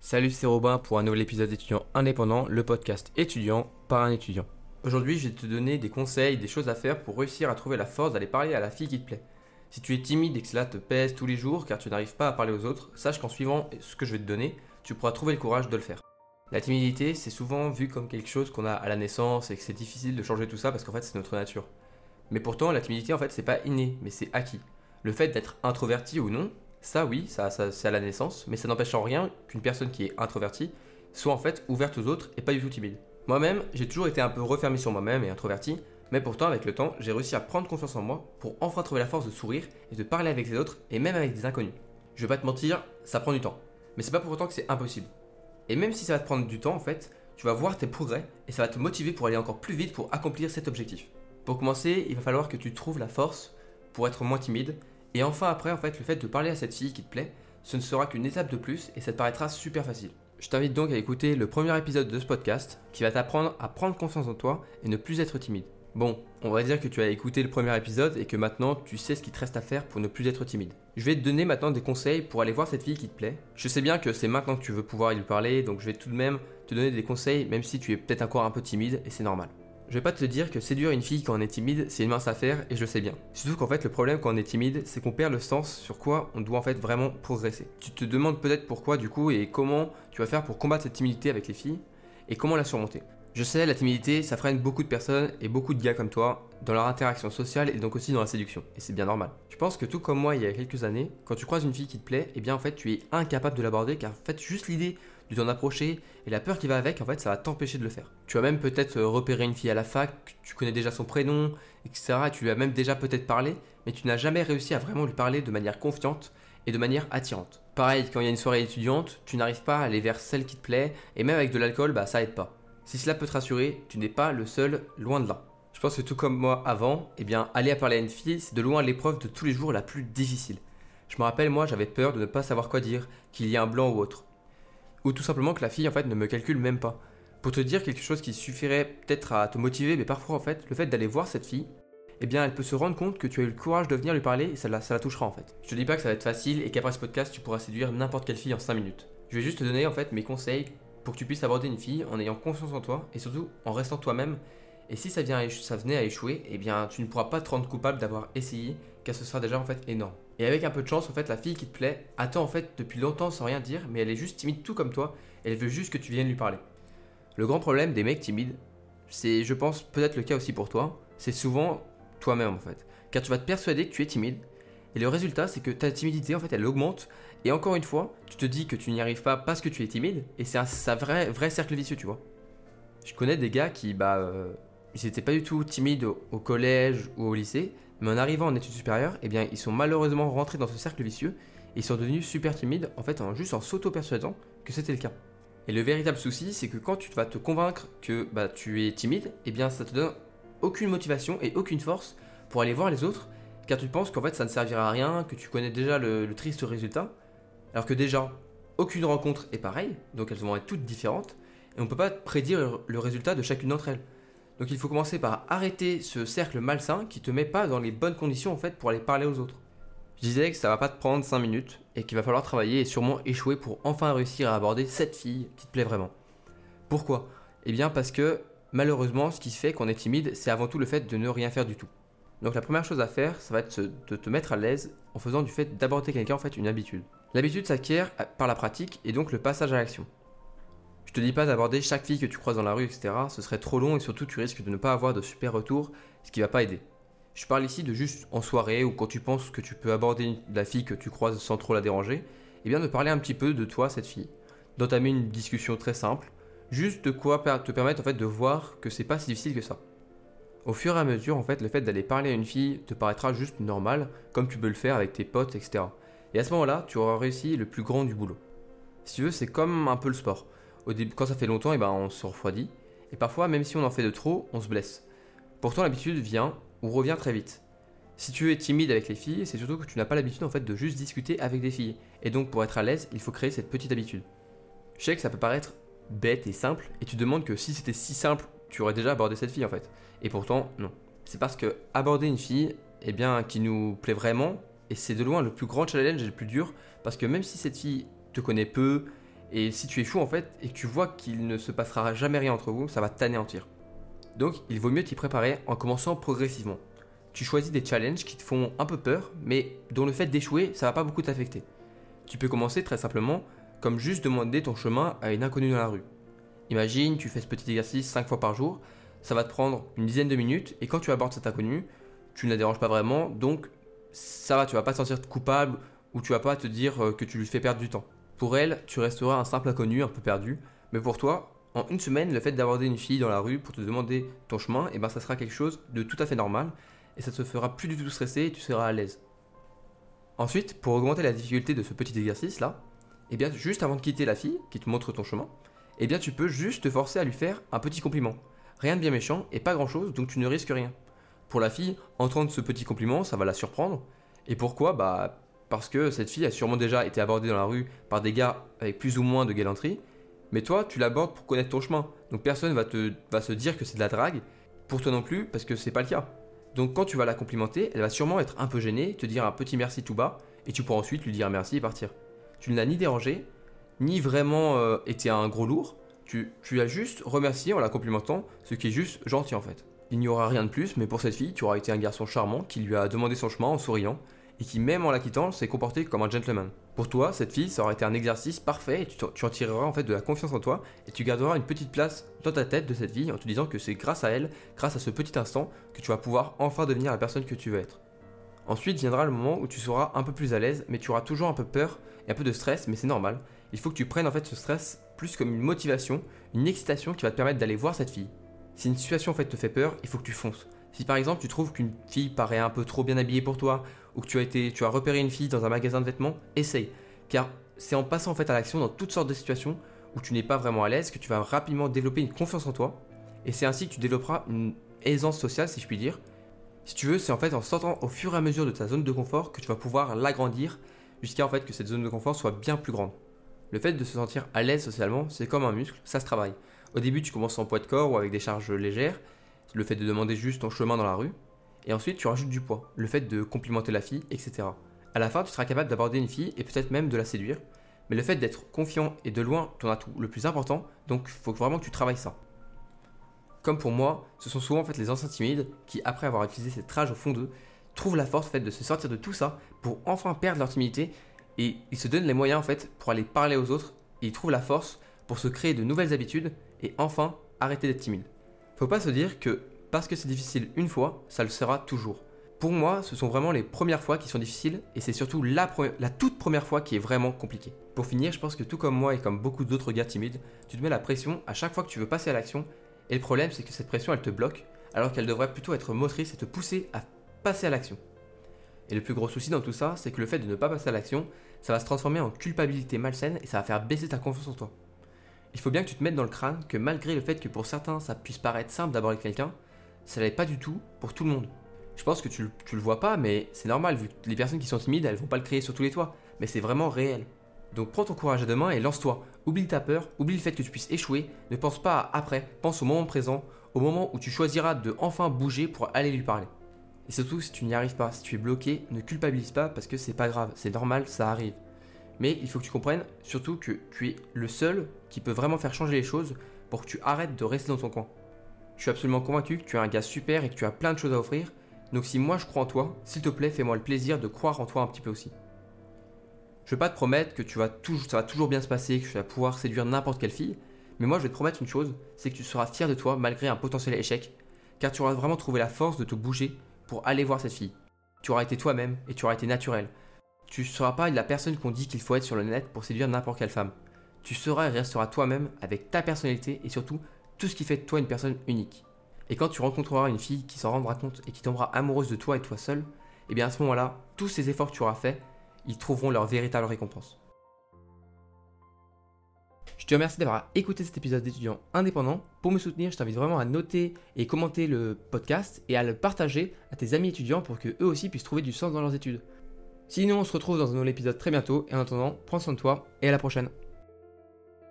Salut, c'est Robin pour un nouvel épisode d'étudiant indépendant, le podcast étudiant par un étudiant. Aujourd'hui, je vais te donner des conseils, des choses à faire pour réussir à trouver la force d'aller parler à la fille qui te plaît. Si tu es timide et que cela te pèse tous les jours car tu n'arrives pas à parler aux autres, sache qu'en suivant ce que je vais te donner, tu pourras trouver le courage de le faire. La timidité, c'est souvent vu comme quelque chose qu'on a à la naissance et que c'est difficile de changer tout ça parce qu'en fait c'est notre nature. Mais pourtant, la timidité en fait c'est pas inné, mais c'est acquis. Le fait d'être introverti ou non, ça oui, ça, c'est à la naissance, mais ça n'empêche en rien qu'une personne qui est introvertie soit en fait ouverte aux autres et pas du tout timide. Moi-même, j'ai toujours été un peu refermé sur moi-même et introverti, mais pourtant avec le temps, j'ai réussi à prendre confiance en moi pour enfin trouver la force de sourire et de parler avec les autres et même avec des inconnus. Je vais pas te mentir, ça prend du temps, mais c'est pas pour autant que c'est impossible. Et même si ça va te prendre du temps en fait, tu vas voir tes progrès et ça va te motiver pour aller encore plus vite pour accomplir cet objectif. Pour commencer, il va falloir que tu trouves la force pour être moins timide et enfin après, en fait, le fait de parler à cette fille qui te plaît, ce ne sera qu'une étape de plus et ça te paraîtra super facile. Je t'invite donc à écouter le premier épisode de ce podcast qui va t'apprendre à prendre confiance en toi et ne plus être timide. Bon, on va dire que tu as écouté le premier épisode et que maintenant tu sais ce qu'il te reste à faire pour ne plus être timide. Je vais te donner maintenant des conseils pour aller voir cette fille qui te plaît. Je sais bien que c'est maintenant que tu veux pouvoir lui parler, donc je vais tout de même te donner des conseils même si tu es peut-être encore un peu timide et c'est normal. Je vais pas te dire que séduire une fille quand on est timide, c'est une mince affaire et je sais bien. Surtout qu'en fait, le problème quand on est timide, c'est qu'on perd le sens sur quoi on doit en fait vraiment progresser. Tu te demandes peut-être pourquoi du coup et comment tu vas faire pour combattre cette timidité avec les filles et comment la surmonter. Je sais, la timidité, ça freine beaucoup de personnes et beaucoup de gars comme toi dans leur interaction sociale et donc aussi dans la séduction. Et c'est bien normal. Je pense que tout comme moi il y a quelques années, quand tu croises une fille qui te plaît, eh bien en fait tu es incapable de l'aborder car en fait juste l'idée de t'en approcher et la peur qui va avec, en fait, ça va t'empêcher de le faire. Tu vas même peut-être euh, repérer une fille à la fac, tu connais déjà son prénom, etc. Tu lui as même déjà peut-être parlé, mais tu n'as jamais réussi à vraiment lui parler de manière confiante et de manière attirante. Pareil, quand il y a une soirée étudiante, tu n'arrives pas à aller vers celle qui te plaît, et même avec de l'alcool, bah ça aide pas. Si cela peut te rassurer, tu n'es pas le seul, loin de là. Je pense que tout comme moi avant, eh bien, aller à parler à une fille, c'est de loin l'épreuve de tous les jours la plus difficile. Je me rappelle, moi, j'avais peur de ne pas savoir quoi dire, qu'il y ait un blanc ou autre ou tout simplement que la fille en fait ne me calcule même pas. Pour te dire quelque chose qui suffirait peut-être à te motiver, mais parfois en fait, le fait d'aller voir cette fille, eh bien elle peut se rendre compte que tu as eu le courage de venir lui parler et ça la, touchera en fait. Je te dis pas que ça va être facile et qu'après ce podcast tu pourras séduire n'importe quelle fille en 5 minutes. Je vais juste te donner en fait mes conseils pour que tu puisses aborder une fille en ayant confiance en toi et surtout en restant toi-même. Et si ça, vient ça venait à échouer, eh bien tu ne pourras pas te rendre coupable d'avoir essayé, car ce sera déjà en fait énorme. Et avec un peu de chance, en fait, la fille qui te plaît attend en fait depuis longtemps sans rien dire, mais elle est juste timide tout comme toi, elle veut juste que tu viennes lui parler. Le grand problème des mecs timides, c'est, je pense, peut-être le cas aussi pour toi, c'est souvent toi-même en fait. Car tu vas te persuader que tu es timide, et le résultat, c'est que ta timidité, en fait, elle augmente, et encore une fois, tu te dis que tu n'y arrives pas parce que tu es timide, et c'est un, vrai, vrai cercle vicieux, tu vois. Je connais des gars qui, bah, euh, ils n'étaient pas du tout timides au collège ou au lycée, mais en arrivant en études supérieures, eh ils sont malheureusement rentrés dans ce cercle vicieux et ils sont devenus super timides, en fait, en juste en s'auto-persuadant que c'était le cas. Et le véritable souci, c'est que quand tu vas te convaincre que bah, tu es timide, eh bien, ça te donne aucune motivation et aucune force pour aller voir les autres, car tu penses qu'en fait, ça ne servira à rien, que tu connais déjà le, triste résultat, alors que déjà, aucune rencontre est pareille, donc elles vont être toutes différentes, et on ne peut pas prédire le résultat de chacune d'entre elles. Donc il faut commencer par arrêter ce cercle malsain qui te met pas dans les bonnes conditions en fait pour aller parler aux autres. Je disais que ça va pas te prendre 5 minutes et qu'il va falloir travailler et sûrement échouer pour enfin réussir à aborder cette fille qui te plaît vraiment. Pourquoi? Eh bien parce que malheureusement ce qui fait qu'on est timide c'est avant tout le fait de ne rien faire du tout. Donc la première chose à faire ça va être de te mettre à l'aise en faisant du fait d'aborder quelqu'un en fait une habitude. L'habitude s'acquiert par la pratique et donc le passage à l'action. Je te dis pas d'aborder chaque fille que tu croises dans la rue, etc. Ce serait trop long et surtout tu risques de ne pas avoir de super retour, ce qui va pas aider. Je parle ici de juste en soirée ou quand tu penses que tu peux aborder la fille que tu croises sans trop la déranger, et eh bien de parler un petit peu de toi, cette fille, d'entamer une discussion très simple, juste de quoi te permettre en fait de voir que c'est pas si difficile que ça. Au fur et à mesure, en fait, le fait d'aller parler à une fille te paraîtra juste normal, comme tu peux le faire avec tes potes, etc. Et à ce moment-là, tu auras réussi le plus grand du boulot. Si tu veux, c'est comme un peu le sport au début, quand ça fait longtemps, et eh ben, on se refroidit. Et parfois, même si on en fait de trop, on se blesse. Pourtant, l'habitude vient ou revient très vite. Si tu es timide avec les filles, c'est surtout que tu n'as pas l'habitude en fait de juste discuter avec des filles. Et donc, pour être à l'aise, il faut créer cette petite habitude. Je sais que ça peut paraître bête et simple, et tu demandes que si c'était si simple, tu aurais déjà abordé cette fille en fait. Et pourtant, non. C'est parce que aborder une fille, eh bien, qui nous plaît vraiment, et c'est de loin le plus grand challenge et le plus dur, parce que même si cette fille te connaît peu, Et si tu échoues en fait et que tu vois qu'il ne se passera jamais rien entre vous, ça va t'anéantir. Donc il vaut mieux t'y préparer en commençant progressivement. Tu choisis des challenges qui te font un peu peur, mais dont le fait d'échouer, ça va pas beaucoup t'affecter. Tu peux commencer très simplement comme juste demander ton chemin à une inconnue dans la rue. Imagine, tu fais ce petit exercice 5 fois par jour, ça va te prendre une dizaine de minutes, et quand tu abordes cette inconnue, tu ne la déranges pas vraiment, donc ça va, tu vas pas te sentir coupable, ou tu vas pas te dire euh, que tu lui fais perdre du temps. Pour elle, tu resteras un simple inconnu, un peu perdu, mais pour toi, en une semaine, le fait d'aborder une fille dans la rue pour te demander ton chemin, et eh ben ça sera quelque chose de tout à fait normal, et ça te fera plus du tout stresser et tu seras à l'aise. Ensuite, pour augmenter la difficulté de ce petit exercice là, et eh bien juste avant de quitter la fille qui te montre ton chemin, eh bien tu peux juste te forcer à lui faire un petit compliment. Rien de bien méchant et pas grand chose, donc tu ne risques rien. Pour la fille, entendre ce petit compliment, ça va la surprendre. Et pourquoi? Bah parce que cette fille a sûrement déjà été abordée dans la rue par des gars avec plus ou moins de galanterie, mais toi tu l'abordes pour connaître ton chemin. Donc personne va, te, va se dire que c'est de la drague, pour toi non plus, parce que c'est pas le cas. Donc quand tu vas la complimenter, elle va sûrement être un peu gênée, te dire un petit merci tout bas, et tu pourras ensuite lui dire merci et partir. Tu ne l'as ni dérangé, ni vraiment euh, été un gros lourd, tu, tu as juste remercié en la complimentant, ce qui est juste gentil en fait. Il n'y aura rien de plus, mais pour cette fille, tu auras été un garçon charmant qui lui a demandé son chemin en souriant, et qui même en la quittant s'est comporté comme un gentleman. Pour toi, cette fille, ça aurait été un exercice parfait et tu, tu, en tireras en fait de la confiance en toi et tu garderas une petite place dans ta tête de cette fille en te disant que c'est grâce à elle, grâce à ce petit instant, que tu vas pouvoir enfin devenir la personne que tu veux être. Ensuite viendra le moment où tu seras un peu plus à l'aise, mais tu auras toujours un peu peur et un peu de stress, mais c'est normal. Il faut que tu prennes en fait ce stress plus comme une motivation, une excitation qui va te permettre d'aller voir cette fille. Si une situation en fait te fait peur, il faut que tu fonces. Si par exemple tu trouves qu'une fille paraît un peu trop bien habillée pour toi, ou que tu as, été, tu as repéré une fille dans un magasin de vêtements, essaye. Car c'est en passant en fait à l'action dans toutes sortes de situations où tu n'es pas vraiment à l'aise que tu vas rapidement développer une confiance en toi. Et c'est ainsi que tu développeras une aisance sociale, si je puis dire. Si tu veux, c'est en fait en sortant au fur et à mesure de ta zone de confort que tu vas pouvoir l'agrandir jusqu'à en fait que cette zone de confort soit bien plus grande. Le fait de se sentir à l'aise socialement, c'est comme un muscle, ça se travaille. Au début, tu commences en poids de corps ou avec des charges légères, le fait de demander juste ton chemin dans la rue, et ensuite tu rajoutes du poids, le fait de complimenter la fille, etc. À la fin, tu seras capable d'aborder une fille et peut-être même de la séduire, mais le fait d'être confiant est de loin ton atout le plus important, donc faut vraiment que tu travailles ça. Comme pour moi, ce sont souvent en fait les anciens timides qui, après avoir utilisé cette rage au fond d'eux, trouvent la force en fait, de se sortir de tout ça pour enfin perdre leur timidité et ils se donnent les moyens en fait pour aller parler aux autres et ils trouvent la force pour se créer de nouvelles habitudes et enfin arrêter d'être timide. Faut pas se dire que parce que c'est difficile une fois, ça le sera toujours. Pour moi, ce sont vraiment les premières fois qui sont difficiles et c'est surtout la, toute première fois qui est vraiment compliquée. Pour finir, je pense que tout comme moi et comme beaucoup d'autres gars timides, tu te mets la pression à chaque fois que tu veux passer à l'action et le problème c'est que cette pression elle te bloque alors qu'elle devrait plutôt être motrice et te pousser à passer à l'action. Et le plus gros souci dans tout ça, c'est que le fait de ne pas passer à l'action, ça va se transformer en culpabilité malsaine et ça va faire baisser ta confiance en toi. Il faut bien que tu te mettes dans le crâne que malgré le fait que pour certains ça puisse paraître simple d'aborder quelqu'un, ça l'est pas du tout pour tout le monde. Je pense que tu, le vois pas, mais c'est normal, vu que les personnes qui sont timides, elles vont pas le créer sur tous les toits. Mais c'est vraiment réel. Donc prends ton courage à deux mains et lance-toi. Oublie ta peur, oublie le fait que tu puisses échouer, ne pense pas à après, pense au moment présent, au moment où tu choisiras de enfin bouger pour aller lui parler. Et surtout, si tu n'y arrives pas, si tu es bloqué, ne culpabilise pas parce que c'est pas grave, c'est normal, ça arrive. Mais il faut que tu comprennes surtout que tu es le seul qui peut vraiment faire changer les choses pour que tu arrêtes de rester dans ton coin. Je suis absolument convaincu que tu es un gars super et que tu as plein de choses à offrir. Donc si moi je crois en toi, s'il te plaît, fais-moi le plaisir de croire en toi un petit peu aussi. Je vais pas te promettre que ça va toujours bien se passer, que tu vas pouvoir séduire n'importe quelle fille, mais moi je vais te promettre une chose, c'est que tu seras fier de toi malgré un potentiel échec, car tu auras vraiment trouvé la force de te bouger pour aller voir cette fille. Tu auras été toi-même et tu auras été naturel. Tu ne seras pas la personne qu'on dit qu'il faut être sur le net pour séduire n'importe quelle femme. Tu seras et resteras toi-même avec ta personnalité et surtout tout ce qui fait de toi une personne unique. Et quand tu rencontreras une fille qui s'en rendra compte et qui tombera amoureuse de toi et toi seul, et eh bien à ce moment-là, tous ces efforts que tu auras faits, ils trouveront leur véritable récompense. Je te remercie d'avoir écouté cet épisode d'étudiant indépendant. Pour me soutenir, je t'invite vraiment à noter et commenter le podcast et à le partager à tes amis étudiants pour que eux aussi puissent trouver du sens dans leurs études. Sinon, on se retrouve dans un nouvel épisode très bientôt et en attendant, prends soin de toi et à la prochaine.